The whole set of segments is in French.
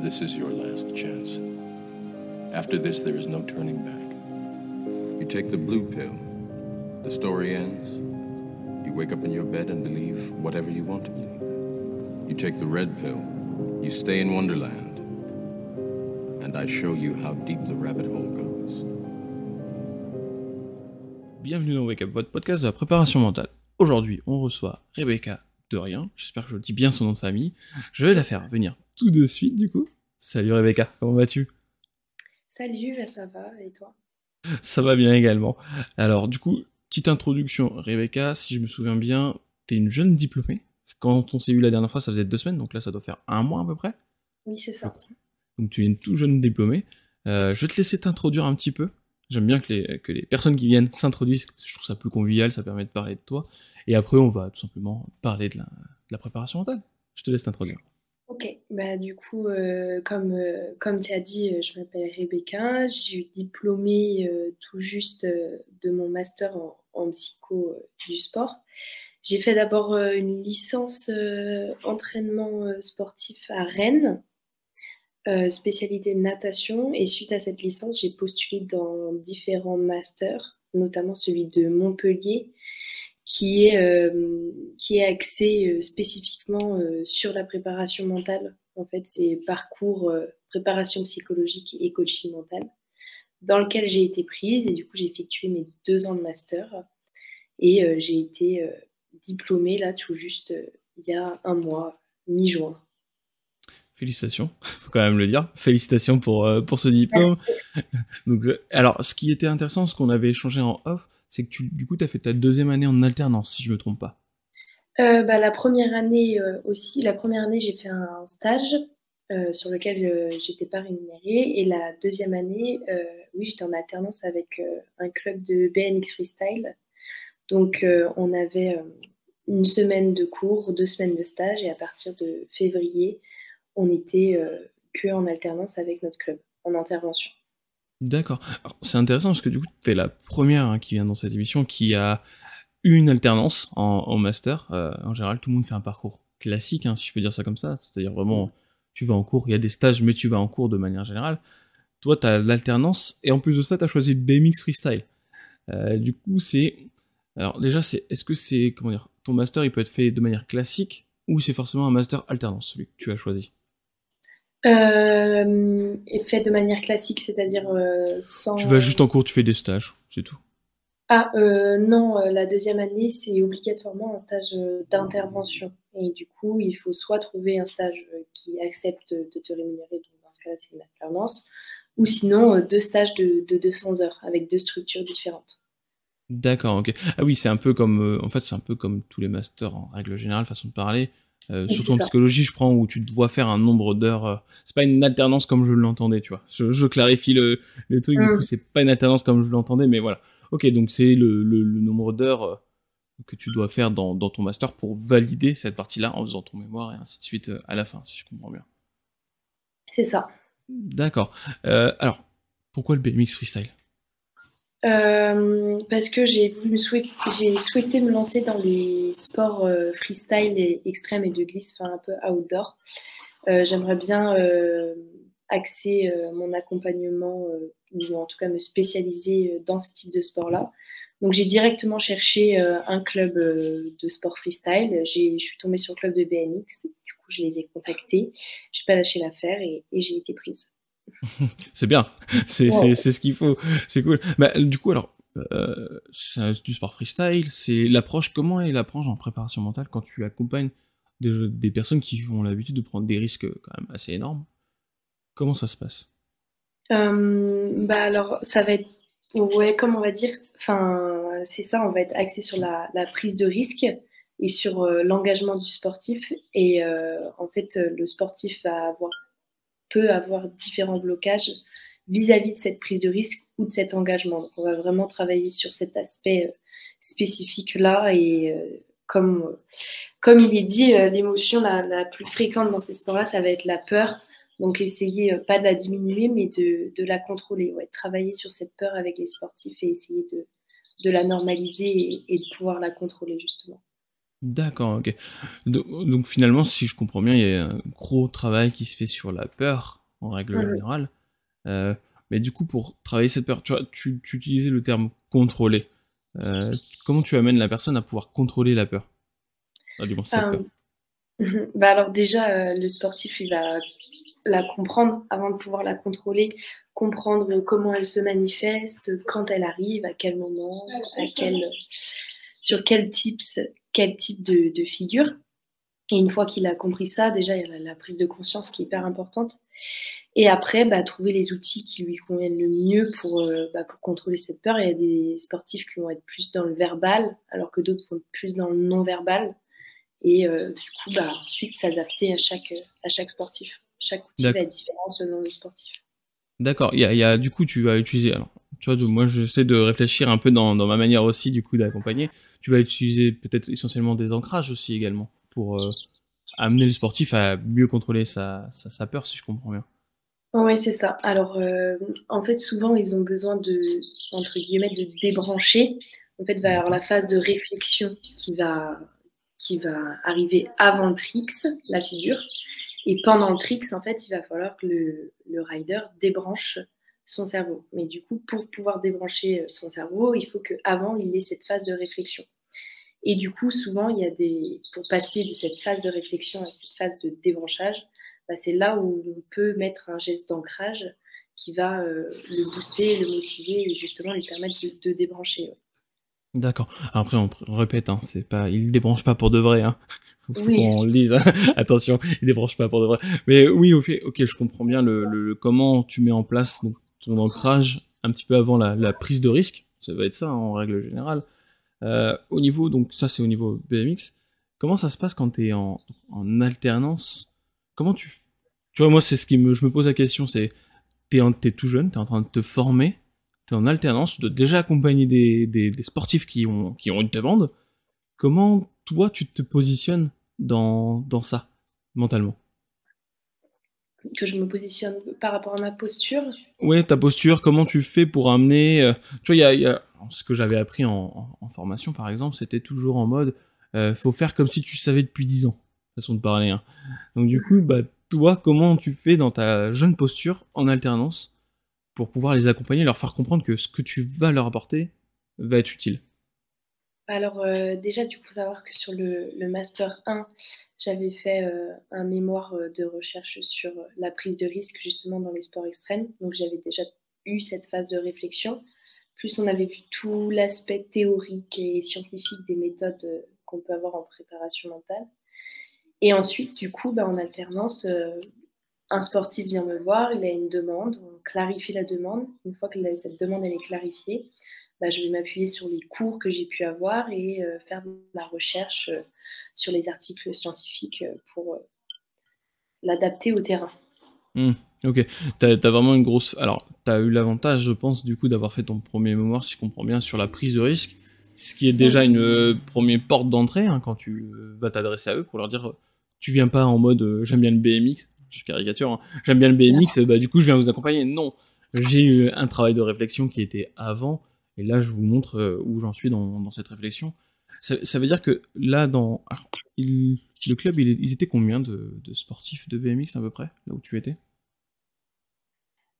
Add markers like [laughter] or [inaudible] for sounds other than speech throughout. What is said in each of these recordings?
this is your last chance. After this, there is no turning back. You take the blue pill, the story ends. You wake up in your bed and believe whatever you want to believe. You take the red pill, you stay in Wonderland, and I show you how deep the rabbit hole goes. Bienvenue dans Wake Up, votre podcast de la préparation mentale. Aujourd'hui, on reçoit Rebecca de rien. J'espère que je dis bien son nom de famille. Je vais la faire venir tout de suite, du coup. Salut Rebecca, comment vas-tu? Salut, bah, ça va, et toi? Ça va bien également. Alors, du coup, petite introduction. Rebecca, si je me souviens bien, t'es une jeune diplômée. Quand on s'est eu la dernière fois, ça faisait deux semaines, donc là, ça doit faire un mois à peu près. Oui, c'est ça. Donc, tu es une tout jeune diplômée. Euh, je vais te laisser t'introduire un petit peu. J'aime bien que les, que les personnes qui viennent s'introduisent. Je trouve ça plus convivial, ça permet de parler de toi. Et après, on va tout simplement parler de la, de la préparation mentale. Je te laisse t'introduire. Ok, bah du coup, euh, comme, euh, comme tu as dit, euh, je m'appelle Rebecca, je suis diplômée tout juste de mon master en, psycho du sport. J'ai fait d'abord une licence entraînement sportif à Rennes, spécialité natation, et suite à cette licence, j'ai postulé dans différents masters, notamment celui de Montpellier, qui est, euh, qui est axé euh, spécifiquement euh, sur la préparation mentale. En fait, c'est parcours préparation psychologique et coaching mental, dans lequel j'ai été prise et du coup j'ai effectué mes deux ans de master et euh, j'ai été euh, diplômée là tout juste euh, il y a un mois, mi-juin. Félicitations, [laughs] faut quand même le dire. Félicitations pour, pour ce diplôme. Merci. [laughs] Donc, alors, ce qui était intéressant, ce qu'on avait échangé en off, c'est que tu, du coup, tu as fait ta deuxième année en alternance, si je me trompe pas. Euh, bah, la première année euh, aussi, la première année j'ai fait un stage euh, sur lequel j'étais pas rémunérée et la deuxième année, oui j'étais en alternance avec un club de BMX freestyle. Donc on avait une semaine de cours, deux semaines de stage et à partir de février, on était que en alternance avec notre club en intervention. D'accord. C'est intéressant parce que du coup, tu es la première hein, qui vient dans cette émission qui a une alternance en, en master. Euh, en général, tout le monde fait un parcours classique, hein, si je peux dire ça comme ça. C'est-à-dire vraiment, tu vas en cours, il y a des stages, mais tu vas en cours de manière générale. Toi, tu as l'alternance et en plus de ça, tu as choisi le BMX Freestyle. Euh, du coup, c'est. Alors, déjà, c'est est-ce que c'est. Comment dire Ton master, il peut être fait de manière classique ou c'est forcément un master alternance, celui que tu as choisi? Euh, et fait de manière classique, c'est-à-dire euh, sans. Tu vas juste en cours, tu fais des stages, c'est tout. Ah euh, non, euh, la deuxième année, c'est obligatoirement un stage d'intervention. Et du coup, il faut soit trouver un stage qui accepte de te rémunérer, donc dans ce cas-là, c'est une alternance, ou sinon deux stages de, de 200 heures avec deux structures différentes. D'accord, ok. Ah oui, c'est un peu comme, en fait, c'est un peu comme tous les masters en règle générale, façon de parler. Euh, surtout en psychologie, je prends où tu dois faire un nombre d'heures. euh, c'est pas une alternance comme je l'entendais, tu vois. Je, je clarifie le, le truc, du Mm. coup, c'est pas une alternance comme je l'entendais, mais voilà. Ok, donc c'est le, le, le nombre d'heures euh, que tu dois faire dans, dans ton master pour valider cette partie-là en faisant ton mémoire et ainsi de suite euh, à la fin, si je comprends bien. C'est ça. D'accord. Alors, pourquoi le BMX freestyle? Euh, parce que j'ai voulu me souhait- j'ai souhaité me lancer dans les sports euh, freestyle et extrêmes et de glisse, enfin un peu outdoor. Euh, J'aimerais bien axer mon accompagnement ou en tout cas me spécialiser dans ce type de sport-là. Donc j'ai directement cherché un club de sport freestyle. Je suis tombée sur le club de BMX. Du coup, je les ai contactés. J'ai pas lâché l'affaire et j'ai été prise. [laughs] C'est bien, c'est Ouais. ce qu'il faut, c'est cool. Bah, du coup, alors, euh, c'est du sport freestyle, c'est l'approche, comment est l'approche en préparation mentale quand tu accompagnes des, des personnes qui ont l'habitude de prendre des risques quand même assez énormes? Comment ça se passe? Euh, bah alors, ça va être, ouais, comme on va dire, enfin, c'est ça, on va être axé sur la, la prise de risque et sur euh, l'engagement du sportif. Et euh, en fait, euh, le sportif va avoir, peut avoir différents blocages vis-à-vis de cette prise de risque ou de cet engagement. Donc, on va vraiment travailler sur cet aspect euh, spécifique-là et euh, comme, comme il est dit, euh, l'émotion la, plus fréquente dans ces sports-là, ça va être la peur. Donc, essayer pas de la diminuer, mais de, la contrôler. Ouais. Travailler sur cette peur avec les sportifs et essayer de, la normaliser et de pouvoir la contrôler, justement. D'accord, ok. Donc, finalement, si je comprends bien, il y a un gros travail qui se fait sur la peur, en règle générale. Euh, mais du coup, pour travailler cette peur, tu, vois, tu, utilisais le terme contrôler. Euh, comment tu amènes la personne à pouvoir contrôler la peur? Ah, [laughs] bah Alors déjà, euh, le sportif, il va la comprendre avant de pouvoir la contrôler, comprendre comment elle se manifeste, quand elle arrive, à quel moment, à quel, sur quel type, quel type de, figure. Et une fois qu'il a compris ça, déjà, il y a la, prise de conscience qui est hyper importante. Et après, bah, trouver les outils qui lui conviennent le mieux pour, euh, bah, pour contrôler cette peur. Il y a des sportifs qui vont être plus dans le verbal, alors que d'autres vont être plus dans le non-verbal. Et euh, du coup, bah, ensuite, s'adapter à chaque, à chaque sportif. Chaque outil va être différent selon le sportif. D'accord. Il y a, y a, du coup, tu vas utiliser. Alors, tu vois, moi, j'essaie de réfléchir un peu dans, dans ma manière aussi, du coup, d'accompagner. Tu vas utiliser peut-être essentiellement des ancrages aussi également pour euh, amener le sportif à mieux contrôler sa, sa, peur, si je comprends bien. Oui, c'est ça. Alors, euh, en fait, souvent, ils ont besoin de, entre guillemets, de débrancher. En fait, il va y avoir la phase de réflexion qui va, qui va arriver avant le tricks, la figure. Et pendant le tricks, en fait, il va falloir que le, le rider débranche son cerveau. Mais du coup, pour pouvoir débrancher son cerveau, il faut qu'avant, il ait cette phase de réflexion. Et du coup, souvent, il y a des, pour passer de cette phase de réflexion à cette phase de débranchage, bah, c'est là où on peut mettre un geste d'ancrage qui va euh, le booster, le motiver et justement lui permettre de, débrancher. D'accord. Après, on répète, hein, c'est pas, il débranche pas pour de vrai. Hein. [laughs] Faut, qu'on le dise. Hein. [laughs] Attention, il débranche pas pour de vrai. Mais oui, ok, ok, je comprends bien le, comment tu mets en place ton ancrage un petit peu avant la, prise de risque. Ça va être ça en règle générale. Euh, au niveau, donc ça c'est au niveau BMX. Comment ça se passe quand tu es en, alternance? Comment tu. Tu vois, moi c'est ce qui me. Je me pose la question c'est. T'es es tout jeune, t'es en train de te former, t'es en alternance, tu dois déjà accompagner des, des, sportifs qui ont, qui ont une demande. Comment toi tu te positionnes dans, dans ça, mentalement? Que je me positionne par rapport à ma posture. Oui, ta posture, comment tu fais pour amener... Euh, tu vois, y a, ce que j'avais appris en, formation, par exemple, c'était toujours en mode, euh, faut faire comme si tu savais depuis 10 ans, façon de parler. Hein. Donc du coup, bah, toi, comment tu fais dans ta jeune posture, en alternance, pour pouvoir les accompagner, leur faire comprendre que ce que tu vas leur apporter va être utile? Alors euh, déjà, il faut savoir que sur le, Master 1, j'avais fait euh, un mémoire euh, de recherche sur la prise de risque justement dans les sports extrêmes. Donc j'avais déjà eu cette phase de réflexion. Plus on avait vu tout l'aspect théorique et scientifique des méthodes qu'on peut avoir en préparation mentale. Et ensuite, du coup, bah, en alternance, un sportif vient me voir, il a une demande, on clarifie la demande. Une fois que cette demande est clarifiée, bah, je vais m'appuyer sur les cours que j'ai pu avoir et euh, faire de la recherche euh, sur les articles scientifiques euh, pour l'adapter au terrain. Mmh, ok, tu as, vraiment une grosse... Alors, tu as eu l'avantage, je pense, du coup, d'avoir fait ton premier mémoire, si je comprends bien, sur la prise de risque, ce qui est déjà une première porte d'entrée hein, quand tu vas t'adresser à eux pour leur dire, tu viens pas en mode j'aime bien le BMX, je caricature, hein, j'aime bien le BMX, bah, du coup, je viens vous accompagner. Non, j'ai eu un travail de réflexion qui était avant, et là, je vous montre euh, où j'en suis dans, cette réflexion. Ça, veut dire que là, dans le club, ils étaient combien de, sportifs de BMX à peu près, là où tu étais?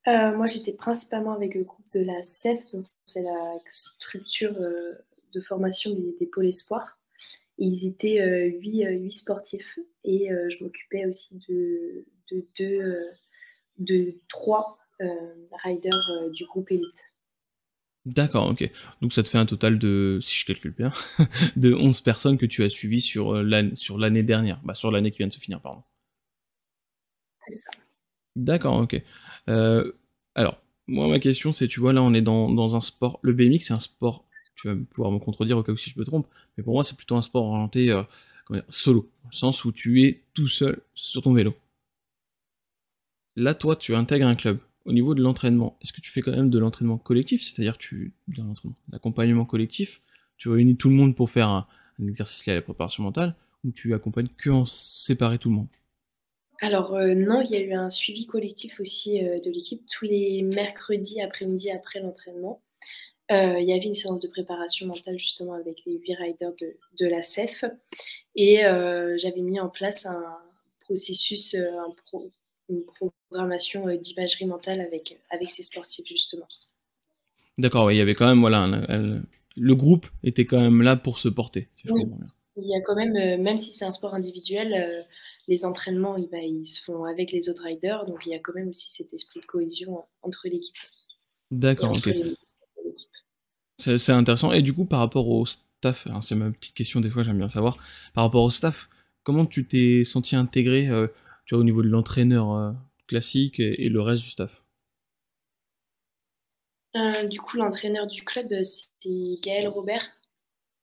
Euh, Moi, j'étais principalement avec le groupe de la CEF, c'est la structure euh, de formation des, pôles espoirs. ils étaient 8, sportifs et je m'occupais aussi de, de, deux, de trois riders du groupe élite. D'accord, ok. Donc ça te fait un total de, si je calcule bien, [laughs] de 11 personnes que tu as suivies sur euh, l'année, sur l'année dernière, bah, sur l'année qui vient de se finir, pardon. C'est ça. D'accord, ok. Euh, alors, moi ma question c'est, tu vois, là on est dans, un sport, le BMX c'est un sport, tu vas pouvoir me contredire au cas où si je me trompe, mais pour moi c'est plutôt un sport orienté euh, solo, dans le sens où tu es tout seul sur ton vélo. Là toi tu intègres un club au niveau de l'entraînement, est-ce que tu fais quand même de l'entraînement collectif, c'est-à-dire tu l'accompagnement collectif, tu réunis tout le monde pour faire un, exercice lié à la préparation mentale, ou tu accompagnes que en séparer tout le monde? Alors euh, non, il y a eu un suivi collectif aussi euh, de l'équipe tous les mercredis après-midi après, l'entraînement. il y avait une séance de préparation mentale justement avec les huit riders de, la CEF et j'avais mis en place un processus, un une programmation d'imagerie mentale avec, avec ces sportifs justement. D'accord, il y avait quand même, voilà, le groupe était quand même là pour se porter. oui. Il y a quand même, même si c'est un sport individuel, les entraînements, bah, ils se font avec les autres riders, donc il y a quand même aussi cet esprit de cohésion entre l'équipe. D'accord, ok. C'est intéressant. Et du coup, par rapport au staff, c'est ma petite question, des fois j'aime bien savoir, par rapport au staff, comment tu t'es senti intégré euh, tu vois, au niveau de l'entraîneur euh, classique et, le reste du staff euh, Du coup, l'entraîneur du club, c'est Gaël Robert.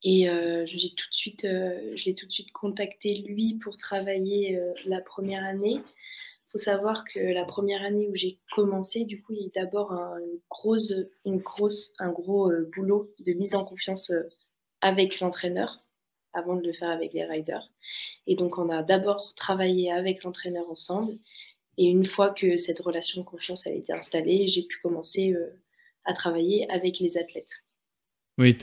Et j'ai tout je l'ai tout de suite contacté lui pour travailler la première année. Il faut savoir que la première année où j'ai commencé, du coup, il y a d'abord un, grosse, une grosse, un gros boulot de mise en confiance avec l'entraîneur avant de le faire avec les riders. Et donc, on a d'abord travaillé avec l'entraîneur ensemble. Et une fois que cette relation de confiance a été installée, j'ai pu commencer à travailler avec les athlètes. Oui,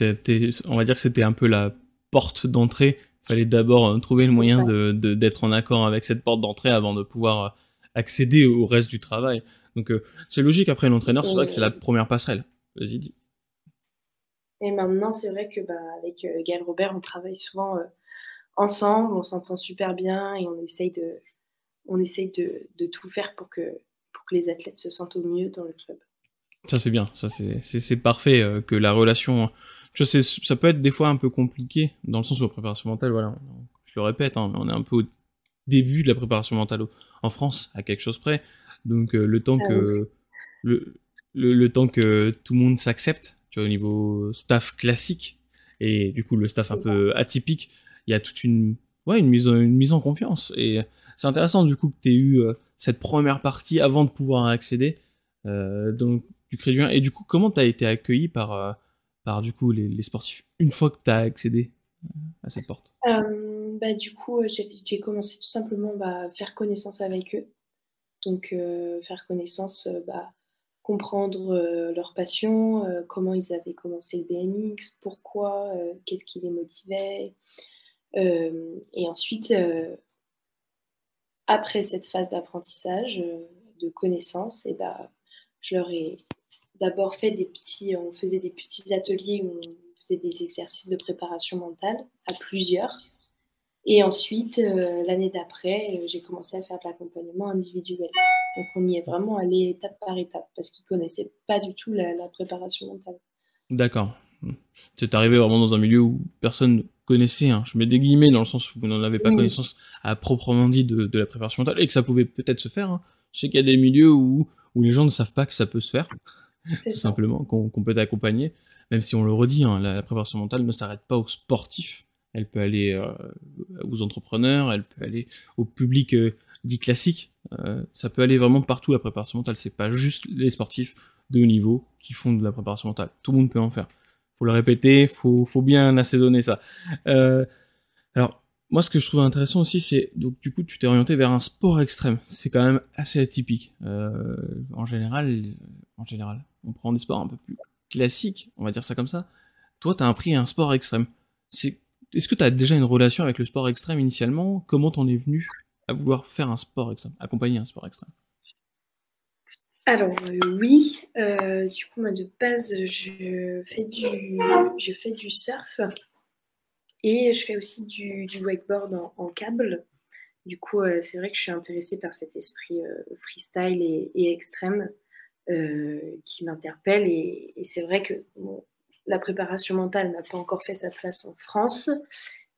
on va dire que c'était un peu la porte d'entrée. Il fallait d'abord euh, trouver le moyen d'être en accord avec cette porte d'entrée avant de pouvoir euh, accéder au reste du travail. Donc euh, c'est logique, après l'entraîneur, c'est vrai que c'est la première passerelle. Vas-y, dis. Et maintenant, c'est vrai que bah, avec Gaël Robert, on travaille souvent ensemble, on s'entend super bien et on essaye de, on essaye de, de, tout faire pour que, pour que les athlètes se sentent au mieux dans le club. Ça c'est bien, ça c'est parfait euh, que la relation. Je sais, ça peut être des fois un peu compliqué dans le sens où la préparation mentale, voilà, je le répète, hein, on est un peu au début de la préparation mentale en France, à quelque chose près. Donc euh, le temps ah que le, le, temps que tout le monde s'accepte, tu vois, au niveau staff classique et du coup le staff un peu atypique, il y a toute une ouais une mise en, une mise en confiance et c'est intéressant du coup que tu aies eu euh, cette première partie avant de pouvoir accéder. donc et du coup, comment tu as été accueilli par, euh, par du coup, les, sportifs une fois que tu as accédé euh, à cette porte? Euh, bah, Du coup, j'ai commencé tout simplement à bah, faire connaissance avec eux. Donc, faire connaissance, bah, comprendre leur passion, comment ils avaient commencé le BMX, pourquoi, qu'est-ce qui les motivait. et ensuite, après cette phase d'apprentissage, de connaissance, et bah, je leur ai d'abord fait des petits, on faisait des petits ateliers où on faisait des exercices de préparation mentale à plusieurs. Et ensuite, euh, l'année d'après, euh, j'ai commencé à faire de l'accompagnement individuel. Donc on y est vraiment allé étape par étape parce qu'ils ne connaissaient pas du tout la, préparation mentale. D'accord. C'est arrivé vraiment dans un milieu où personne ne connaissait, hein. je mets des guillemets dans le sens où vous n'en avez pas connaissance à proprement dit de, la préparation mentale et que ça pouvait peut-être se faire. Hein. Je sais qu'il y a des milieux où, où les gens ne savent pas que ça peut se faire tout simplement, qu'on peut accompagner. Même si on le redit, hein, la, préparation mentale ne s'arrête pas aux sportifs. Elle peut aller euh, aux entrepreneurs, elle peut aller au public euh, dit classique. Euh, ça peut aller vraiment partout la préparation mentale. C'est pas juste les sportifs de haut niveau qui font de la préparation mentale. Tout le monde peut en faire. Faut le répéter, faut, faut bien assaisonner ça. alors, moi, ce que je trouve intéressant aussi, c'est donc du coup, tu t'es orienté vers un sport extrême. C'est quand même assez atypique. en général, en général, on prend des sports un peu plus classiques, on va dire ça comme ça. Toi, tu as appris un sport extrême. C'est... Est-ce que tu as déjà une relation avec le sport extrême initialement? Comment t'en es venu à vouloir faire un sport extrême, accompagner un sport extrême? Alors euh, oui, euh, du coup moi de base je fais du, je fais du surf et je fais aussi du, wakeboard en, câble. Du coup euh, c'est vrai que je suis intéressée par cet esprit freestyle et extrême. Qui m'interpelle. Et, c'est vrai que la préparation mentale n'a pas encore fait sa place en France,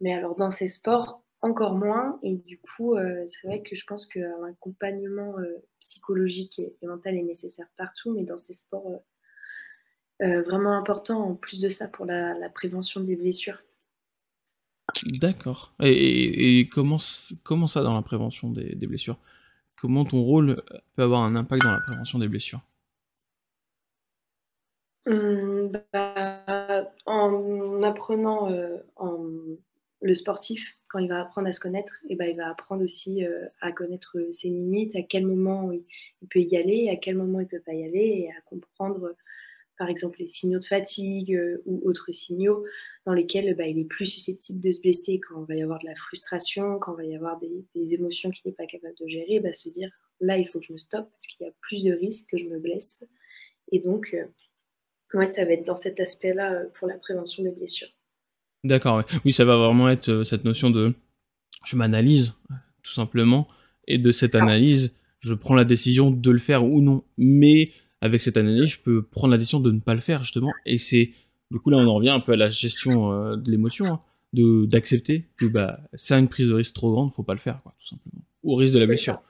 mais alors dans ces sports, encore moins. Et du coup, euh, c'est vrai que je pense qu'un accompagnement euh, psychologique et, mental est nécessaire partout, mais dans ces sports, vraiment important en plus de ça pour la, prévention des blessures. D'accord. Et, comment, comment ça dans la prévention des blessures? Comment ton rôle peut avoir un impact dans la prévention des blessures? Mmh, bah, en apprenant euh, le sportif, quand il va apprendre à se connaître, et bah, il va apprendre aussi euh, à connaître ses limites, à quel moment il, peut y aller, à quel moment il ne peut pas y aller, et à comprendre par exemple les signaux de fatigue euh, ou autres signaux dans lesquels bah, il est plus susceptible de se blesser quand il va y avoir de la frustration, quand il va y avoir des, émotions qu'il n'est pas capable de gérer, bah, se dire là il faut que je me stoppe parce qu'il y a plus de risques que je me blesse. Et donc, ça va être dans cet aspect-là euh, pour la prévention des blessures. D'accord, oui, ça va vraiment être cette notion de je m'analyse tout simplement et de cette analyse, je prends la décision de le faire ou non. Mais avec cette analyse, je peux prendre la décision de ne pas le faire justement. Et c'est du coup là, on en revient un peu à la gestion euh, de l'émotion, hein, de d'accepter que bah ça une prise de risque trop grande, faut pas le faire, quoi, tout simplement. Au risque de la blessure.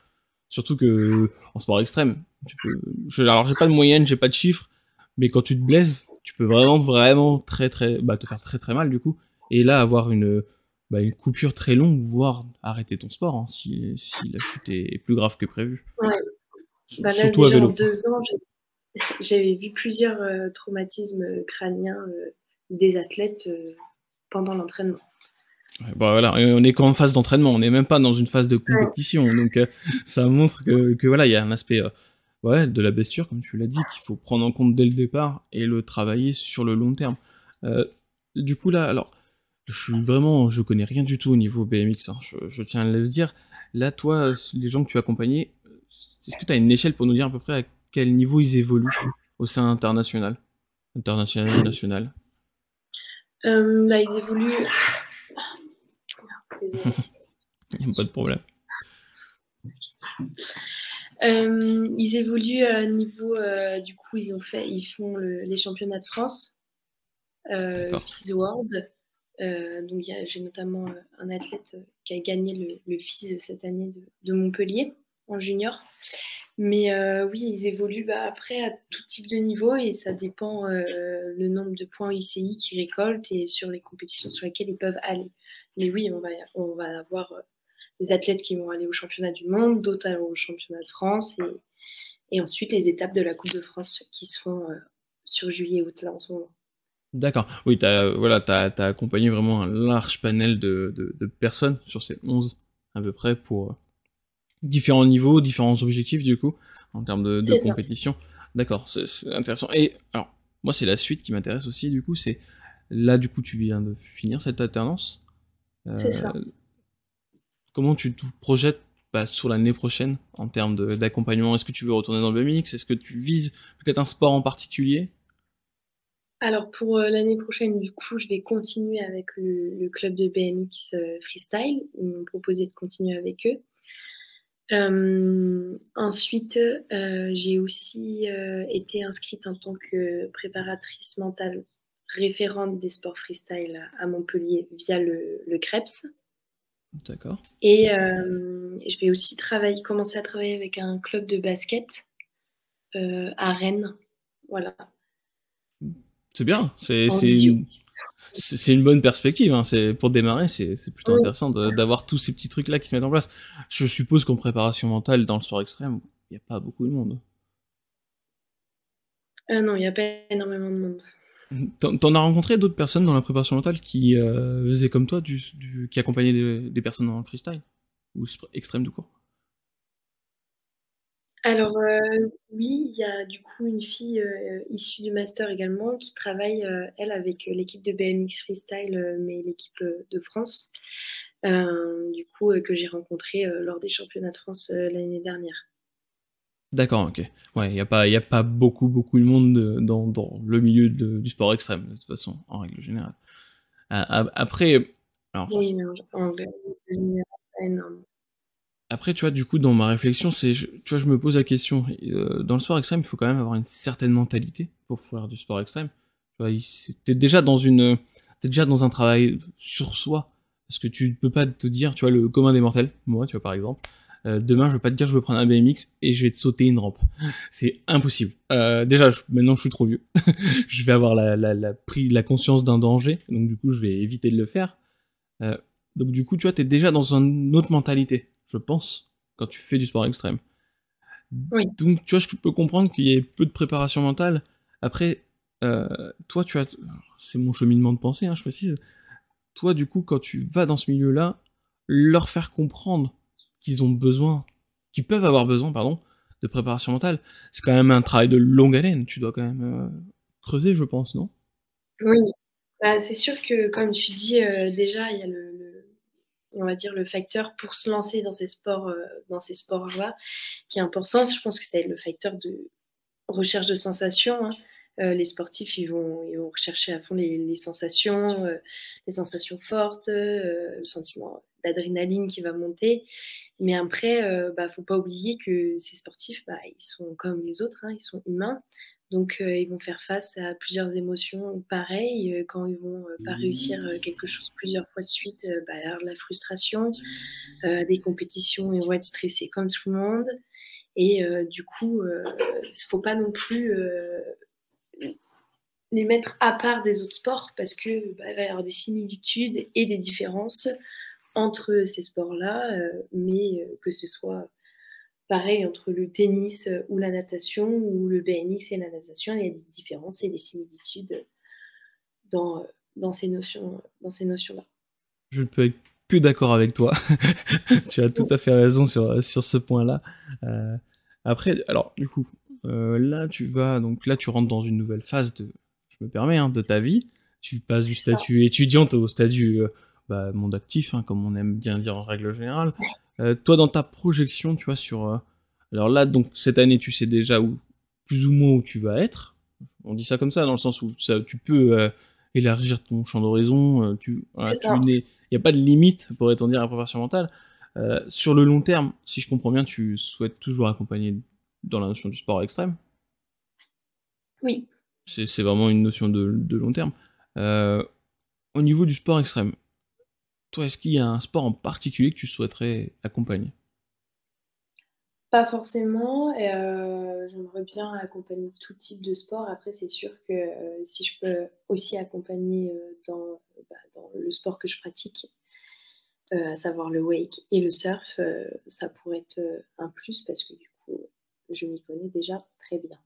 Surtout que en sport extrême, tu peux. Je, alors j'ai pas de moyenne, j'ai pas de chiffres, mais quand tu te blesses, tu peux vraiment vraiment très très bah te faire très très mal du coup. Et là avoir une bah, une coupure très longue, voire arrêter ton sport hein, si, si la chute est plus grave que prévu. Ouais. Bah Surtout à vélo. En deux ans, j'avais vu plusieurs euh, traumatismes crâniens euh, des athlètes euh, pendant l'entraînement. bah voilà, on est qu'en phase d'entraînement, on n'est même pas dans une phase de compétition, donc ça montre que, que voilà, il y a un aspect ouais, de la blessure, comme tu l'as dit, qu'il faut prendre en compte dès le départ et le travailler sur le long terme. du coup là, alors, je suis vraiment, je connais rien du tout au niveau BMX, hein, je, je, tiens à le dire. Là, toi, les gens que tu as accompagnés, est-ce que tu as une échelle pour nous dire à peu près à quel niveau ils évoluent au sein international? International, national euh, bah, Ils évoluent. [laughs] Il n'y a pas de problème. Euh, ils évoluent à niveau. Euh, du coup, ils, ont fait, ils font les championnats de France, euh, FIS World. donc, j'ai notamment un athlète qui a gagné le, le FIS cette année de Montpellier en junior. Mais euh, oui, ils évoluent bah, après à tout type de niveau et ça dépend euh, le nombre de points UCI qu'ils récoltent et sur les compétitions sur lesquelles ils peuvent aller. Mais oui, on va, on va avoir euh, des athlètes qui vont aller au championnat du monde, d'autres au championnat de France et, et, ensuite les étapes de la Coupe de France qui se font sur juillet-août là en ce moment. D'accord. Oui, tu as, voilà, as, accompagné vraiment un large panel de, de, de personnes sur ces 11 à peu près pour différents niveaux, différents objectifs du coup, en termes de, de compétition. D'accord, c'est intéressant. Et alors, moi, c'est la suite qui m'intéresse aussi, du coup, c'est là, du coup, tu viens de finir cette alternance. c'est ça. Comment tu te projettes bah, sur l'année prochaine en termes d'accompagnement? Est-ce que tu veux retourner dans le BMX Est-ce que tu vises peut-être un sport en particulier? Alors pour euh, l'année prochaine, du coup, je vais continuer avec le, club de BMX euh, freestyle. Ils m'ont proposé de continuer avec eux. Euh, ensuite, j'ai aussi été inscrite en tant que préparatrice mentale référente des sports freestyle à Montpellier via le, le CREPS. D'accord. Et je vais aussi travailler, commencer à travailler avec un club de basket à Rennes. Voilà. C'est bien. C'est c'est une bonne perspective. Hein. C'est pour démarrer, c'est plutôt intéressant d'avoir tous ces petits trucs là qui se mettent en place. Je suppose qu'en préparation mentale dans le sport extrême, il n'y a pas beaucoup de monde. Euh, non, il n'y a pas énormément de monde. T'en as rencontré d'autres personnes dans la préparation mentale qui euh, faisaient comme toi, qui accompagnaient des, personnes dans le freestyle? Ou extrême du coup alors euh, oui, il y a du coup une fille euh, issue du master également qui travaille, elle, avec l'équipe de BMX Freestyle, mais l'équipe de France, du coup, que j'ai rencontrée lors des championnats de France l'année dernière. D'accord, ok. Ouais, il n'y a, pas, a pas beaucoup, beaucoup de monde dans, dans le milieu du sport extrême, de toute façon, en règle générale. après, alors, oui, non, en règle générale, pas énorme. Après, tu vois, du coup, dans ma réflexion, c'est, tu vois, je me pose la question. Euh, dans le sport extrême, il faut quand même avoir une certaine mentalité pour faire du sport extrême. Tu vois, t'es déjà dans une, t'es déjà dans un travail sur soi, parce que tu ne peux pas te dire, tu vois, le commun des mortels, moi, tu vois, par exemple, euh, demain, je vais pas te dire, je vais prendre un BMX et je vais te sauter une rampe. C'est impossible. Euh, déjà, maintenant, je suis trop vieux. [laughs] je vais avoir la, la, la, pris la conscience d'un danger, donc du coup, je vais éviter de le faire. Euh, donc du coup, tu vois, t'es déjà dans une autre mentalité je pense, quand tu fais du sport extrême. Oui. Donc, tu vois, je peux comprendre qu'il y ait peu de préparation mentale. Après, toi, tu as, c'est mon cheminement de pensée, hein, je précise. Toi, du coup, quand tu vas dans ce milieu-là, leur faire comprendre qu'ils ont besoin, qu'ils peuvent avoir besoin, pardon, de préparation mentale, c'est quand même un travail de longue haleine. Tu dois quand même euh, creuser, je pense, non? Oui, bah, c'est sûr que, comme tu dis, déjà, il y a le, on va dire, le facteur pour se lancer dans ces sports, dans ces sports-là, qui est important. Je pense que c'est le facteur de recherche de sensations. Hein. Euh, les sportifs, ils vont, ils vont rechercher à fond les, sensations, euh, les sensations fortes, euh, le sentiment d'adrénaline qui va monter. Mais après, il bah, faut pas oublier que ces sportifs, bah, ils sont comme les autres, hein, ils sont humains. Donc, ils vont faire face à plusieurs émotions pareilles. quand ils vont pas réussir quelque chose plusieurs fois de suite, bah, avoir de la frustration, des compétitions, ils vont être stressés comme tout le monde. Et du coup, il ne faut pas non plus les mettre à part des autres sports parce que bah, va y avoir des similitudes et des différences entre ces sports-là, euh, mais euh, que ce soit pareil entre le tennis ou la natation ou le BMX et la natation, il y a des différences et des similitudes dans, dans ces notions notions-là. Je ne peux être que d'accord avec toi. [laughs] tu as tout à fait raison sur, sur ce point-là. Euh, après, alors du coup, là tu vas donc là tu rentres dans une nouvelle phase de je me permets, hein, de ta vie. Tu passes du statut étudiante au statut euh, bah, monde actif, hein, comme on aime bien dire en règle générale. Euh, toi, dans ta projection, tu vois, sur... Euh, alors là, donc, cette année, tu sais déjà où, plus ou moins où tu vas être. On dit ça comme ça, dans le sens où ça, tu peux élargir ton champ d'horizon. tu, il n'y a pas de limite, pour étendre la préparation mentale. sur le long terme, si je comprends bien, tu souhaites toujours accompagner dans la notion du sport extrême? Oui c'est vraiment une notion de, long terme. Euh, au niveau du sport extrême, toi, est-ce qu'il y a un sport en particulier que tu souhaiterais accompagner? Pas forcément. Euh, j'aimerais bien accompagner tout type de sport. Après, c'est sûr que euh, si je peux aussi accompagner dans, bah, dans, le sport que je pratique, à savoir le wake et le surf, ça pourrait être un plus parce que du coup, je m'y connais déjà très bien.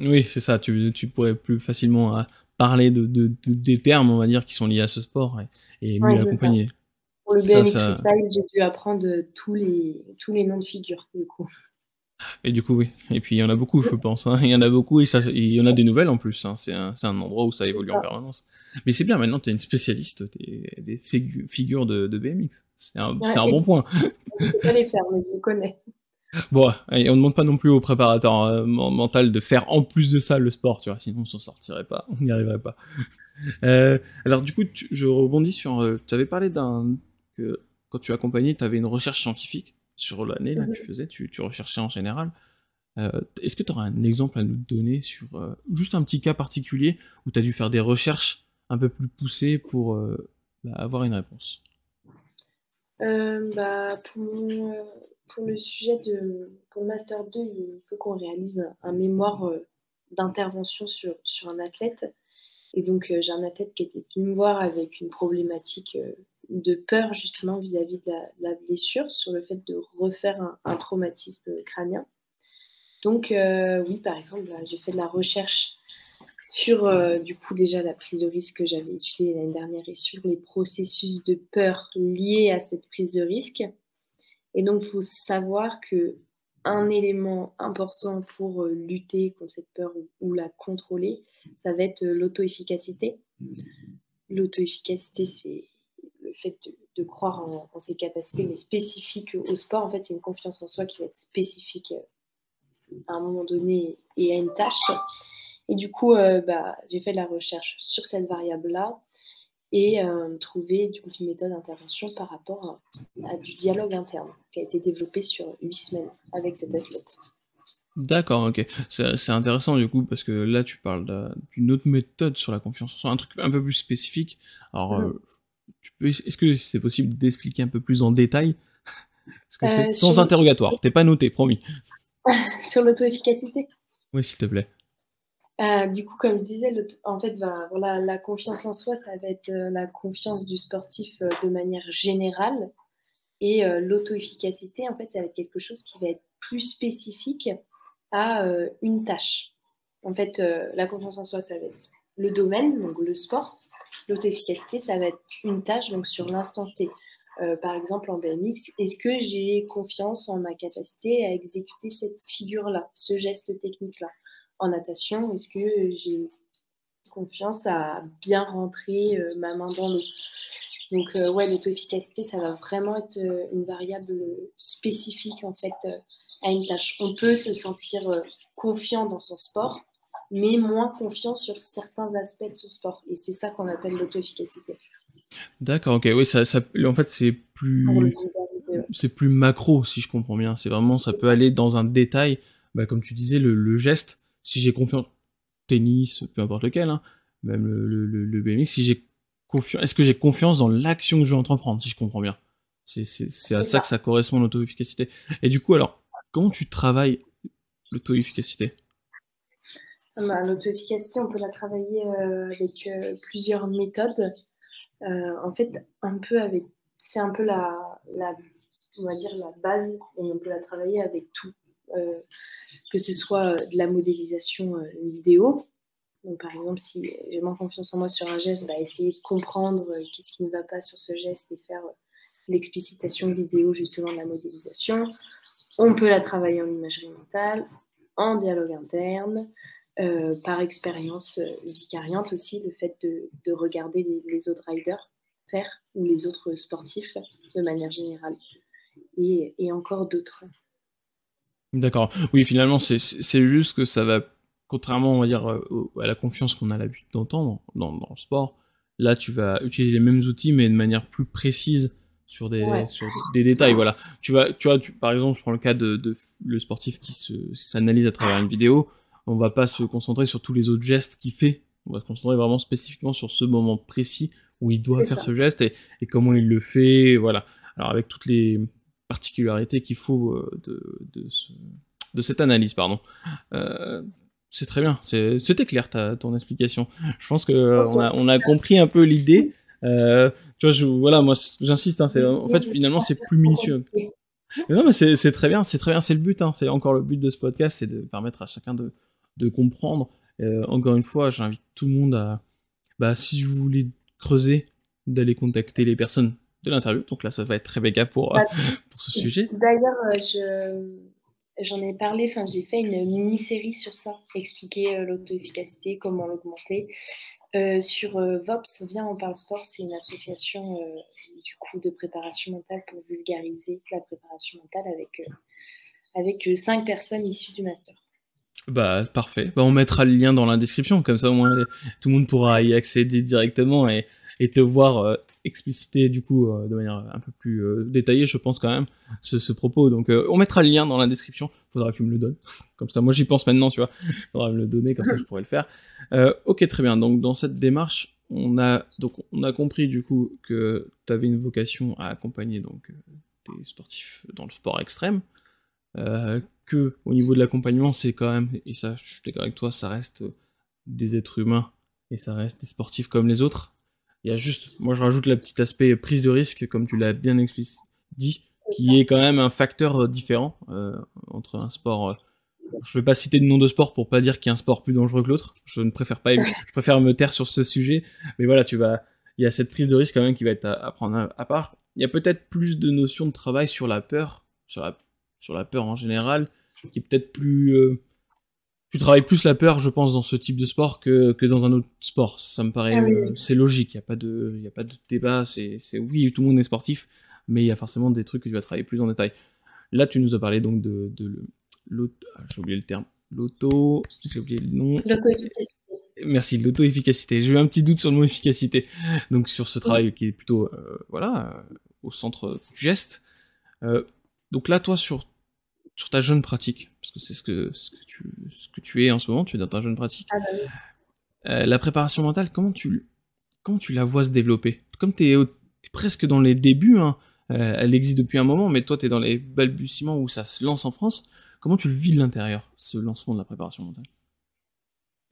Oui, c'est ça. Tu, tu, pourrais plus facilement euh, parler de, de, des termes, on va dire, qui sont liés à ce sport et, et mieux l'accompagner. Pour le BMX freestyle, j'ai dû apprendre tous les, tous les noms de figures, du coup. Et du coup, oui. Et puis, il y en a beaucoup, je pense. Hein. Il y en a beaucoup et ça, il y en a des nouvelles en plus. Hein. C'est un, un, endroit où ça évolue en permanence. Mais c'est bien, maintenant, tu es une spécialiste es des figures de, de BMX. C'est un, un bon point. [laughs] Je sais pas les faire, mais je les connais. Bon, on ne demande pas non plus au préparateur euh, mental de faire en plus de ça le sport, tu vois, sinon on s'en sortirait pas, on n'y arriverait pas. Euh, alors du coup, je rebondis sur, euh, tu avais parlé d'un que quand tu accompagnais, tu avais une recherche scientifique sur l'année là que tu mhm. faisais, tu, recherchais en général. Est-ce que tu auras un exemple à nous donner sur juste un petit cas particulier où tu as dû faire des recherches un peu plus poussées pour bah, avoir une réponse? Bah, pour mon, pour le sujet de pour le Master 2, il faut qu'on réalise un, mémoire euh, d'intervention sur, sur un athlète. Et donc, euh, j'ai un athlète qui était venu me voir avec une problématique euh, de peur justement vis-à-vis de la, blessure, sur le fait de refaire un, traumatisme crânien. Donc, oui, par exemple, j'ai fait de la recherche sur, du coup, déjà la prise de risque que j'avais étudiée l'année dernière et sur les processus de peur liés à cette prise de risque. Et donc, il faut savoir que un élément important pour euh, lutter contre cette peur ou, la contrôler, ça va être euh, l'auto-efficacité. L'auto-efficacité, c'est le fait de, croire en, ses capacités, mais spécifique au sport. En fait, c'est une confiance en soi qui va être spécifique euh, à un moment donné et à une tâche. Et du coup, bah, j'ai fait de la recherche sur cette variable-là et euh, trouver du coup, une méthode d'intervention par rapport à, du dialogue interne qui a été développé sur huit semaines avec cet athlète. D'accord, ok. C'est intéressant du coup parce que là tu parles d'une autre méthode sur la confiance en soi, un truc un peu plus spécifique. Alors, mm. euh, est-ce que c'est possible d'expliquer un peu plus en détail? Parce que c'est euh, sans interrogatoire, t'es pas noté, promis. [laughs] sur l'auto-efficacité Oui, s'il te plaît. Euh, du coup, comme je disais, en fait, voilà, la confiance en soi, ça va être euh, la confiance du sportif de manière générale. Et l'auto-efficacité, en fait, ça va être quelque chose qui va être plus spécifique à une tâche. En fait, la confiance en soi, ça va être le domaine, donc le sport. L'auto-efficacité, ça va être une tâche, donc sur l'instant T. par exemple, en BMX, est-ce que j'ai confiance en ma capacité à exécuter cette figure-là, ce geste technique-là? En natation Est-ce que j'ai confiance à bien rentrer ma main dans l'eau? Donc, ouais, l'auto-efficacité, ça va vraiment être une variable spécifique en fait à une tâche. On peut se sentir confiant dans son sport, mais moins confiant sur certains aspects de son sport. Et c'est ça qu'on appelle l'auto-efficacité. D'accord, ok, oui, ça, ça, en fait, c'est plus, c'est plus macro, si je comprends bien. C'est vraiment, ça peut aller dans un détail, bah, comme tu disais, le, geste. Si j'ai confiance, tennis, peu importe lequel, hein, même le, le, le BMX, si j'ai confiance, est-ce que j'ai confiance dans l'action que je vais entreprendre, si je comprends bien? C'est à ça que ça correspond l'auto-efficacité. Et du coup, alors, comment tu travailles l'auto-efficacité? Bah, L'auto-efficacité, on peut la travailler euh, avec euh, plusieurs méthodes. Euh, en fait, un peu avec, c'est un peu la, la, on va dire la base, et on peut la travailler avec tout, que ce soit de la modélisation vidéo. Donc, par exemple, si j'ai moins confiance en moi sur un geste, bah, essayer de comprendre qu'est-ce qui ne va pas sur ce geste et faire l'explicitation vidéo justement de la modélisation. On peut la travailler en imagerie mentale, en dialogue interne, euh, par expérience euh, vicariante aussi, le fait de, regarder les, autres riders faire ou les autres sportifs de manière générale. Et, encore d'autres. D'accord. Oui, finalement, c'est juste que ça va, contrairement on va dire, euh, à la confiance qu'on a l'habitude d'entendre dans, dans, le sport, là, tu vas utiliser les mêmes outils, mais de manière plus précise sur des, sur des détails. Voilà. Tu vas, tu vois, tu, par exemple, je prends le cas de, de le sportif qui s'analyse à travers une vidéo. On va pas se concentrer sur tous les autres gestes qu'il fait. On va se concentrer vraiment spécifiquement sur ce moment précis où il doit faire ce geste et, et, comment il le fait. Voilà. Alors avec toutes les particularités qu'il faut euh, de, de, ce, de, cette analyse, pardon. Euh, c'est très bien. C'était clair ta, ton explication. Je pense que on, a, on a compris un peu l'idée. Euh, tu vois, je, voilà, moi, j'insiste. Hein, en fait, finalement, c'est plus minutieux. non, mais c'est très bien, c'est très bien, c'est le but. Hein, c'est encore le but de ce podcast, c'est de permettre à chacun de, de comprendre. Euh, encore une fois, j'invite tout le monde à, bah, si vous voulez creuser, d'aller contacter les personnes de l'interview. Donc là, ça va être Rebecca pour, bah, [laughs] pour ce sujet. D'ailleurs, euh, je j'en ai parlé, enfin j'ai fait une mini-série sur ça, expliquer euh, l'auto-efficacité, comment l'augmenter. Euh, sur euh, VOPS, Viens on parle sport, c'est une association euh, du coup de préparation mentale pour vulgariser la préparation mentale avec, avec cinq personnes issues du master. Bah parfait, bah, on mettra le lien dans la description, comme ça au moins tout le monde pourra y accéder directement et, te voir expliciter du coup de manière un peu plus détaillée, je pense quand même, ce, ce propos. Donc on mettra le lien dans la description, faudra que tu me le donnes. [laughs] Comme ça, moi j'y pense maintenant, tu vois, faudra me le donner, comme ça je pourrais le faire. Euh, ok, très bien. Donc dans cette démarche, on a donc on a compris du coup que tu avais une vocation à accompagner donc euh, des sportifs dans le sport extrême. Euh, que au niveau de l'accompagnement, c'est quand même et ça, je suis d'accord avec toi, ça reste des êtres humains et ça reste des sportifs comme les autres. Il y a juste, moi je rajoute le petit aspect prise de risque, comme tu l'as bien explicitement dit, qui est quand même un facteur différent entre un sport je vais pas citer de nom de sport pour pas dire qu'il y a un sport plus dangereux que l'autre. Je ne préfère pas, [laughs] je préfère me taire sur ce sujet. Mais voilà, tu vas, il y a cette prise de risque quand même qui va être à, prendre à, part. Il y a peut-être plus de notions de travail sur la peur, sur la, sur la peur en général, qui est peut-être plus, euh, tu travailles plus la peur, je pense, dans ce type de sport que, que dans un autre sport. Ça me paraît, ah euh, c'est logique. Il y a pas de, il y a pas de débat. C'est, oui, tout le monde est sportif, mais il y a forcément des trucs que tu vas travailler plus en détail. Là, tu nous as parlé donc de, de, l'auto, ah, j'ai oublié le terme, l'auto, j'ai oublié le nom. L'auto-efficacité. Merci, l'auto-efficacité. J'ai eu un petit doute sur le mot efficacité. Donc sur ce travail qui est plutôt, euh, voilà, au centre du geste. Euh, donc là, toi, sur, sur ta jeune pratique, parce que c'est ce que, ce, que tu, ce que tu es en ce moment, tu es dans ta jeune pratique. Ah bah la préparation mentale, comment tu, comment tu la vois se développer? Comme tu es, presque dans les débuts, hein, elle existe depuis un moment, mais toi, tu es dans les balbutiements où ça se lance en France. Comment tu le vis de l'intérieur, ce lancement de la préparation mentale?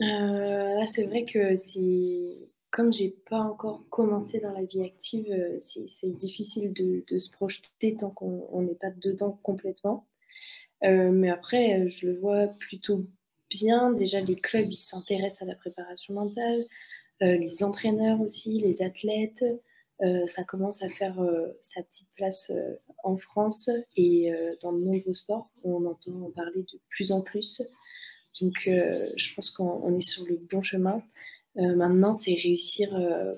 Euh, Là, c'est vrai que c'est comme j'ai pas encore commencé dans la vie active, euh, c'est difficile de, se projeter tant qu'on n'est pas dedans complètement. Euh, mais après, je le vois plutôt bien. Déjà, les clubs, ils s'intéressent à la préparation mentale, les entraîneurs aussi, les athlètes. ça commence à faire sa petite place en France et euh, dans de nombreux sports. On entend en parler de plus en plus. Donc, euh, je pense qu'on est sur le bon chemin. Maintenant, c'est réussir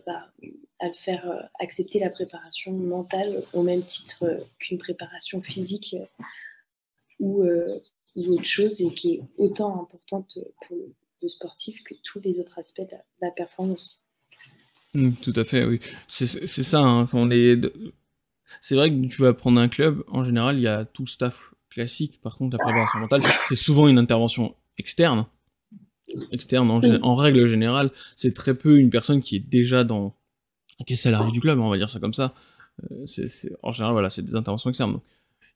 bah, à faire accepter la préparation mentale au même titre qu'une préparation physique ou, ou, autre chose et qui est autant importante pour le sportif que tous les autres aspects de la, performance. Mmh, tout à fait, oui. C'est ça. Hein. C'est vrai que tu vas prendre un club, en général, il y a tout le staff classique. Par contre, la préparation mentale, c'est souvent une intervention externe. Externe, en, règle générale, c'est très peu une personne qui est déjà dans. qui est salarié du club, on va dire ça comme ça. Euh, c'est en général, voilà, c'est des interventions externes.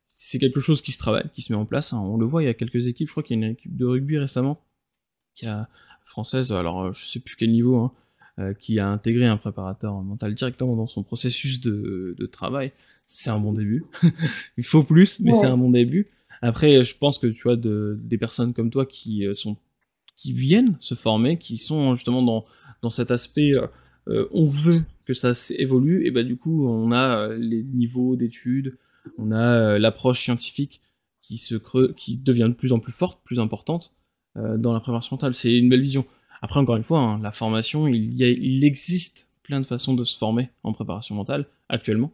c'est quelque chose qui se travaille, qui se met en place. Hein. On le voit, il y a quelques équipes. Je crois qu'il y a une équipe de rugby récemment qui a française, alors euh, je sais plus quel niveau, hein, euh, qui a intégré un préparateur mental directement dans son processus de, de travail. C'est un bon début. [laughs] Il faut plus, mais c'est un bon début. Après, je pense que tu vois de, des personnes comme toi qui euh, sont qui viennent se former, qui sont justement dans dans cet aspect, euh, on veut que ça évolue, et ben du coup on a les niveaux d'études, on a l'approche scientifique qui se creux, qui devient de plus en plus forte, plus importante dans la préparation mentale. C'est une belle vision. Après, encore une fois, hein, la formation, il, y a, il existe plein de façons de se former en préparation mentale actuellement.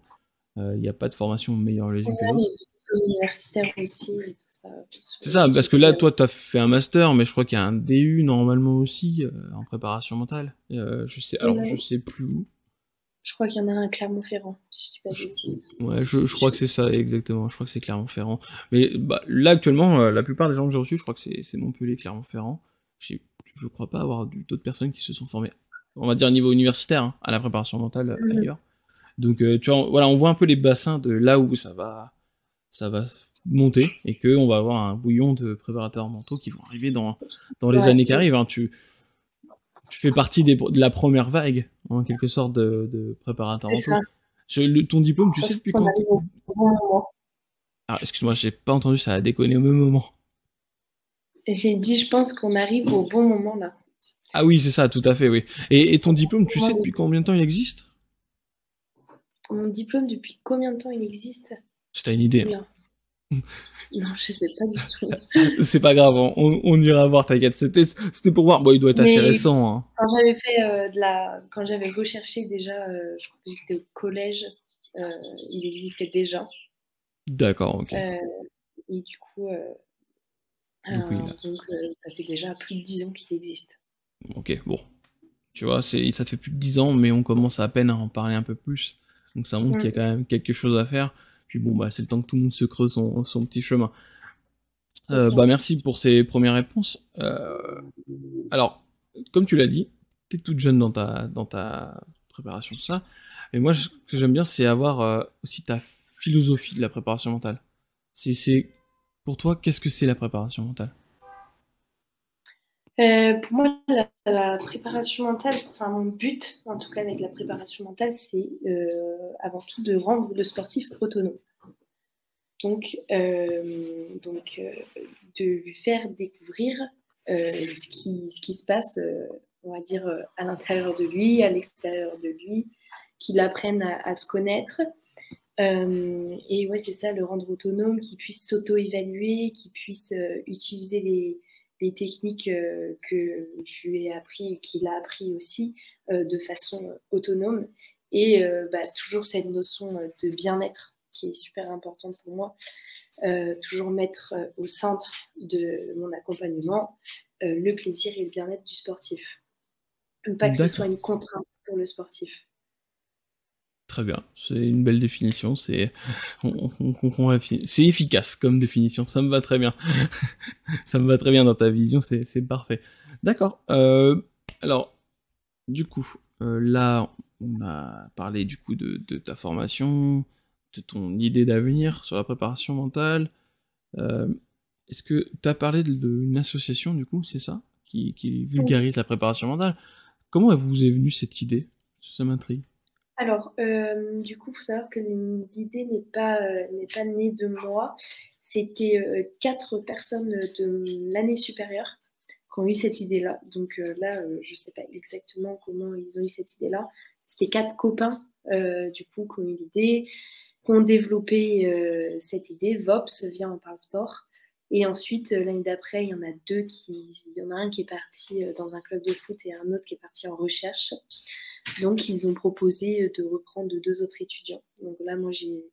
Euh, il n'y a pas de formation meilleure les unes que les universitaires aussi et tout ça. C'est ça, parce que là, toi, tu as fait un master, mais je crois qu'il y a un DU normalement aussi euh, en préparation mentale. Euh, je sais, alors, je sais plus où. Je crois qu'il y en a un à Clermont-Ferrand, si je dis pas Ouais, je, je crois que c'est ça, exactement. Je crois que c'est Clermont-Ferrand. Mais bah, là, actuellement, la plupart des gens que j'ai reçus, je crois que c'est Montpellier, Clermont-Ferrand je crois pas avoir d'autres personnes qui se sont formées, on va dire niveau universitaire, hein, à la préparation mentale euh, mhm. ailleurs. Donc, euh, tu vois, voilà, on voit un peu les bassins de là où ça va, ça va monter et que on va avoir un bouillon de préparateurs mentaux qui vont arriver dans, dans les années qui arrivent. Hein. Tu, tu fais partie des, de la première vague, en quelque sorte, de, de préparateurs mentaux. Le, ton diplôme, tu sais depuis quand Ah, excuse-moi, j'ai pas entendu, ça a déconné au même moment. J'ai dit, je pense qu'on arrive au bon moment là. Ah oui, c'est ça, tout à fait, oui. Et, ton diplôme, tu sais depuis combien de temps il existe? Mon diplôme, depuis combien de temps il existe? Une idée hein. [laughs] Non, je sais pas du tout. c'est pas grave, on, ira voir, t'inquiète. C'était pour voir. Bon, il doit être assez récent. Hein. Quand j'avais fait euh, de la. Quand j'avais recherché déjà, euh, je crois que j'étais au collège, euh, il existait déjà. D'accord, ok. et du coup, donc, ça fait déjà plus de 10 ans qu'il existe. Ok, bon. Tu vois, ça fait plus de 10 ans, mais on commence à peine à en parler un peu plus. Donc ça montre qu'il y a quand même quelque chose à faire. Puis bon, bah, c'est le temps que tout le monde se creuse son, son petit chemin. Euh, bah, merci pour ces premières réponses. alors, comme tu l'as dit, tu es toute jeune dans ta, dans ta préparation, tout ça. Et moi, ce que j'aime bien, c'est avoir aussi ta philosophie de la préparation mentale. C'est pour toi, qu'est-ce que c'est la préparation mentale? Euh, Pour moi, la, préparation mentale, enfin mon but, en tout cas avec la préparation mentale, c'est euh, avant tout de rendre le sportif autonome. Donc, euh, donc de lui faire découvrir ce, qui, ce qui se passe, on va dire, à l'intérieur de lui, à l'extérieur de lui, qu'il apprenne à se connaître et ouais, c'est ça, le rendre autonome, qu'il puisse s'auto-évaluer, qu'il puisse utiliser les, les techniques euh, que je lui ai appris et qu'il a appris aussi de façon autonome. Et bah, toujours cette notion de bien-être qui est super importante pour moi. toujours mettre au centre de mon accompagnement le plaisir et le bien-être du sportif. Pas que ce soit une contrainte pour le sportif. Très bien, c'est une belle définition, c'est c'est efficace comme définition, ça me va très bien. [laughs] ça me va très bien dans ta vision, c'est parfait. D'accord. Euh, alors, du coup, euh, là, on a parlé du coup de, ta formation, de ton idée d'avenir sur la préparation mentale. Euh, est-ce que tu as parlé d'une association, du coup, c'est ça, qui, qui vulgarise la préparation mentale? Comment vous est venue cette idée? Ça m'intrigue. Alors, euh, du coup, il faut savoir que l'idée n'est pas, euh, née de moi. C'était euh, quatre personnes de l'année supérieure qui ont eu cette idée-là. Donc là, je ne sais pas exactement comment ils ont eu cette idée-là. C'était quatre copains, du coup, qui ont eu l'idée, qui ont développé cette idée. VOPS, vient en parle sport. Et ensuite, l'année d'après, il y en a deux qui. Il y en a un qui est parti dans un club de foot et un autre qui est parti en recherche. Donc, ils ont proposé de reprendre deux autres étudiants. Donc là, moi, j'ai,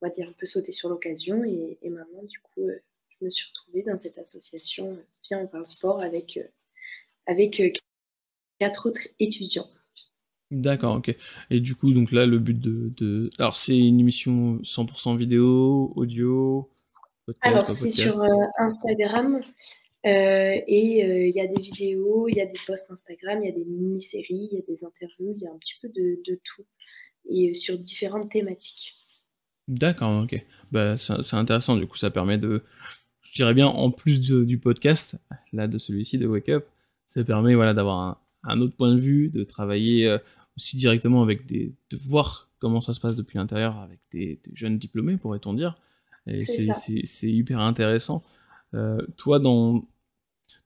on va dire, un peu sauté sur l'occasion. Et, maintenant, du coup, je me suis retrouvée dans cette association Viens, on parle sport avec, avec quatre autres étudiants. D'accord, ok. Et du coup, donc là, le but de... Alors, c'est une émission 100% vidéo, audio Alors, c'est sur euh, Instagram. Euh, et euh, il y a des vidéos, il y a des posts Instagram, il y a des mini-séries, il y a des interviews, il y a un petit peu de, tout. Et sur différentes thématiques. D'accord, ok. Bah, c'est intéressant, du coup, ça permet de... Je dirais bien, en plus du podcast, là, de celui-ci, de Wake Up, ça permet voilà, d'avoir un, un autre point de vue, de travailler aussi directement avec des, de voir comment ça se passe depuis l'intérieur avec des, jeunes diplômés, pourrait-on dire. Et c'est hyper intéressant. Euh, toi, dans,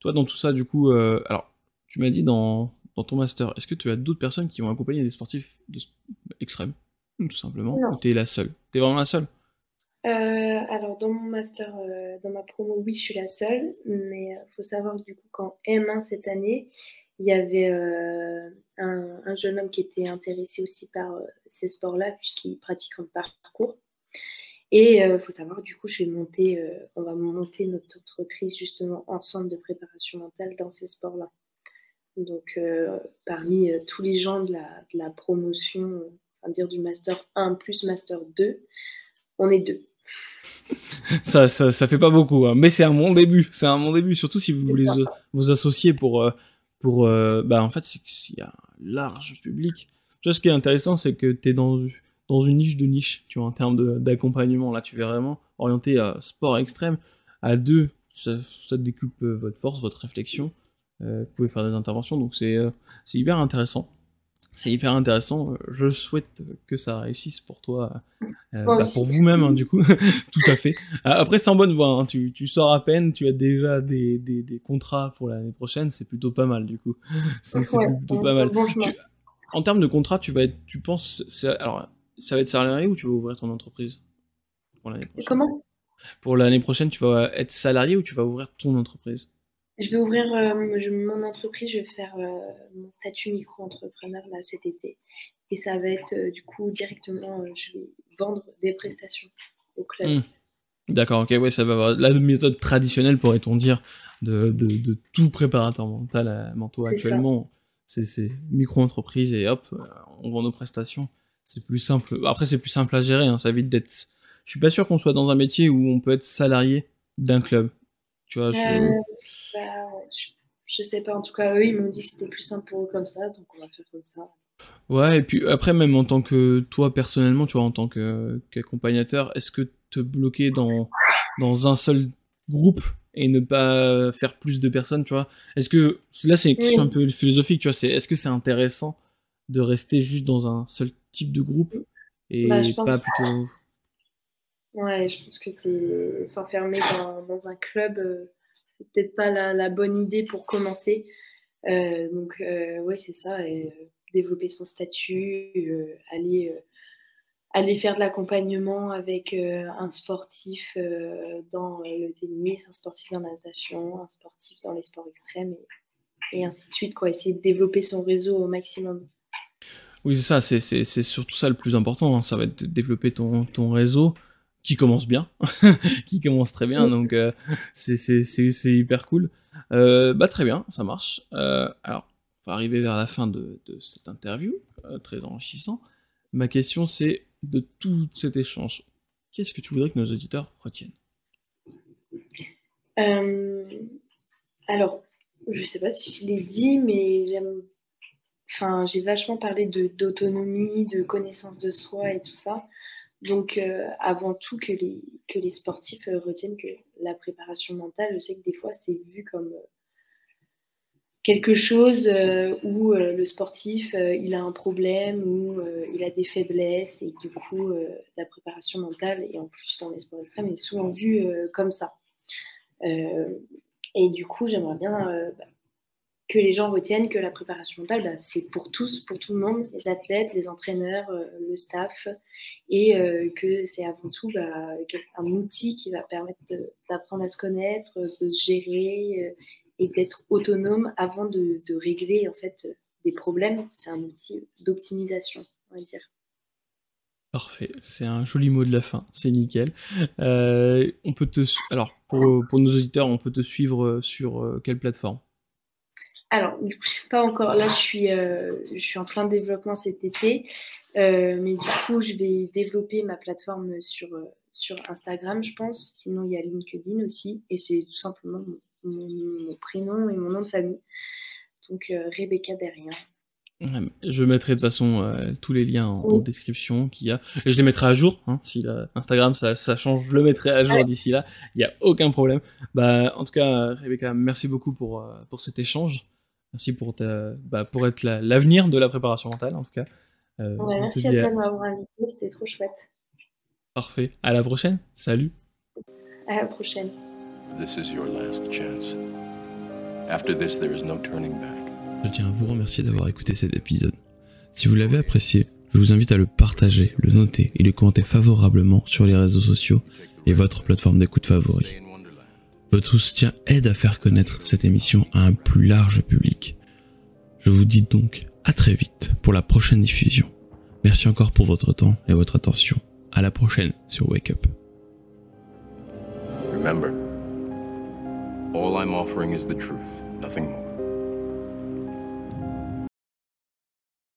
toi, dans tout ça, du coup, euh, alors, tu m'as dit dans, dans ton master, est-ce que tu as d'autres personnes qui vont accompagner des sportifs de, extrêmes, tout simplement Ou tu es la seule? Tu es vraiment la seule? Euh, alors dans mon master, dans ma promo, oui, je suis la seule, mais il faut savoir du coup qu'en M1 cette année, il y avait euh, un, jeune homme qui était intéressé aussi par euh, ces sports-là, puisqu'il pratique un parcours. Et il euh, faut savoir, du coup, je vais monter, on va monter notre entreprise justement ensemble de préparation mentale dans ces sports-là. Donc, parmi tous les gens de la, de la promotion, enfin dire du Master 1 plus Master 2, on est deux. [laughs] ça, ça, ça, fait pas beaucoup, hein. mais c'est un bon début. C'est un bon début, surtout si vous voulez vous associer pour pour euh, bah en fait c'est qu'il y a un large public tu vois ce qui est intéressant c'est que tu es dans dans une niche de niche tu vois en termes d'accompagnement là tu es vraiment orienté à sport extrême à deux ça, ça décupe euh, votre force votre réflexion euh, vous pouvez faire des interventions donc c'est c'est hyper intéressant c'est hyper intéressant. Je souhaite que ça réussisse pour toi, euh, bah, pour vous-même, hein, du coup. [laughs] Tout à fait. Après, c'est en bonne voie. Hein. Tu, tu, sors à peine, tu as déjà des, des, des contrats pour l'année prochaine. C'est plutôt pas mal, du coup. [laughs] C'est plutôt pas mal. en termes de contrat, tu vas être, tu penses, alors, ça va être salarié ou tu vas ouvrir ton entreprise pour l'année prochaine? Comment? Pour l'année prochaine, tu vas être salarié ou tu vas ouvrir ton entreprise? Je vais ouvrir euh, mon entreprise, je vais faire euh, mon statut micro-entrepreneur là cet été. Et ça va être euh, du coup directement, je vais vendre des prestations au club. Hmm. D'accord, ok, ouais, ça va avoir la méthode traditionnelle, pourrait-on dire, de, de, de, tout préparateur mental à Manteau actuellement. C'est micro-entreprise et hop, on vend nos prestations. C'est plus simple. Après, c'est plus simple à gérer, hein, ça évite d'être. Je suis pas sûr qu'on soit dans un métier où on peut être salarié d'un club. Tu vois, je... Bah, je, sais pas, en tout cas, eux, ils m'ont dit que c'était plus simple pour eux comme ça, donc on va faire comme ça. Ouais, et puis après, même en tant que toi, personnellement, tu vois, en tant qu'accompagnateur, est-ce que te bloquer dans, dans un seul groupe et ne pas faire plus de personnes, tu vois? Est-ce que, là, c'est une question un peu philosophique, tu vois, c'est est-ce que c'est intéressant de rester juste dans un seul type de groupe et bah, pas plutôt... [laughs] Ouais, je pense que c'est s'enfermer dans, dans, un club, euh, c'est peut-être pas la, bonne idée pour commencer. Euh, donc, euh, ouais, c'est ça. Et, développer son statut, aller, aller faire de l'accompagnement avec un sportif dans le tennis, un sportif dans la natation, un sportif dans les sports extrêmes et, ainsi de suite. Quoi. Essayer de développer son réseau au maximum. Oui, c'est ça, c'est surtout ça le plus important. Hein. Ça va être de développer ton, ton réseau qui commence bien, [laughs] qui commence très bien, donc euh, c'est hyper cool. Euh, bah très bien, ça marche. Euh, alors, on va arriver vers la fin de, de cette interview, très enrichissant. Ma question c'est, de tout cet échange, qu'est-ce que tu voudrais que nos auditeurs retiennent? Alors, je sais pas si je l'ai dit, mais j'aime... Enfin, j'ai vachement parlé d'autonomie, de connaissance de soi et tout ça. Donc, euh, avant tout, que les, que les sportifs euh, retiennent que la préparation mentale, je sais que des fois, c'est vu comme euh, quelque chose où le sportif, il a un problème, où il a des faiblesses, et du coup, la préparation mentale, et en plus dans les sports extrêmes, est souvent vue comme ça. et du coup, j'aimerais bien bah, que les gens retiennent que la préparation mentale, bah, c'est pour tous, pour tout le monde, les athlètes, les entraîneurs, euh, le staff, et euh, que c'est avant tout bah, un outil qui va permettre d'apprendre à se connaître, de se gérer euh, et d'être autonome avant de, régler en fait des problèmes. C'est un outil d'optimisation, on va dire. Parfait, c'est un joli mot de la fin, c'est nickel. on peut te, alors pour, nos auditeurs, on peut te suivre sur quelle plateforme? Alors, du coup, pas encore. Là, je suis, euh, je suis en plein développement cet été. Euh, mais du coup, je vais développer ma plateforme sur, euh, sur Instagram, je pense. Sinon, il y a LinkedIn aussi. Et c'est tout simplement mon, prénom et mon nom de famille. Donc, Rebecca derrière. Je mettrai de toute façon tous les liens en, description qu'il y a. Et je les mettrai à jour. Hein, si Instagram ça, ça, change, je le mettrai à jour d'ici là. Il n'y a aucun problème. Bah, en tout cas, Rebecca, merci beaucoup pour, pour cet échange. Merci pour, ta, bah, pour être l'avenir de la préparation mentale, en tout cas. Euh, merci à toi de m'avoir invité, c'était trop chouette. Parfait. À la prochaine. Salut. À la prochaine. This is your last chance. After this, there is no turning back. Je tiens à vous remercier d'avoir écouté cet épisode. Si vous l'avez apprécié, je vous invite à le partager, le noter et le commenter favorablement sur les réseaux sociaux et votre plateforme d'écoute favorite. Votre soutien aide à faire connaître cette émission à un plus large public. Je vous dis donc à très vite pour la prochaine diffusion. Merci encore pour votre temps et votre attention. À la prochaine sur Wake Up.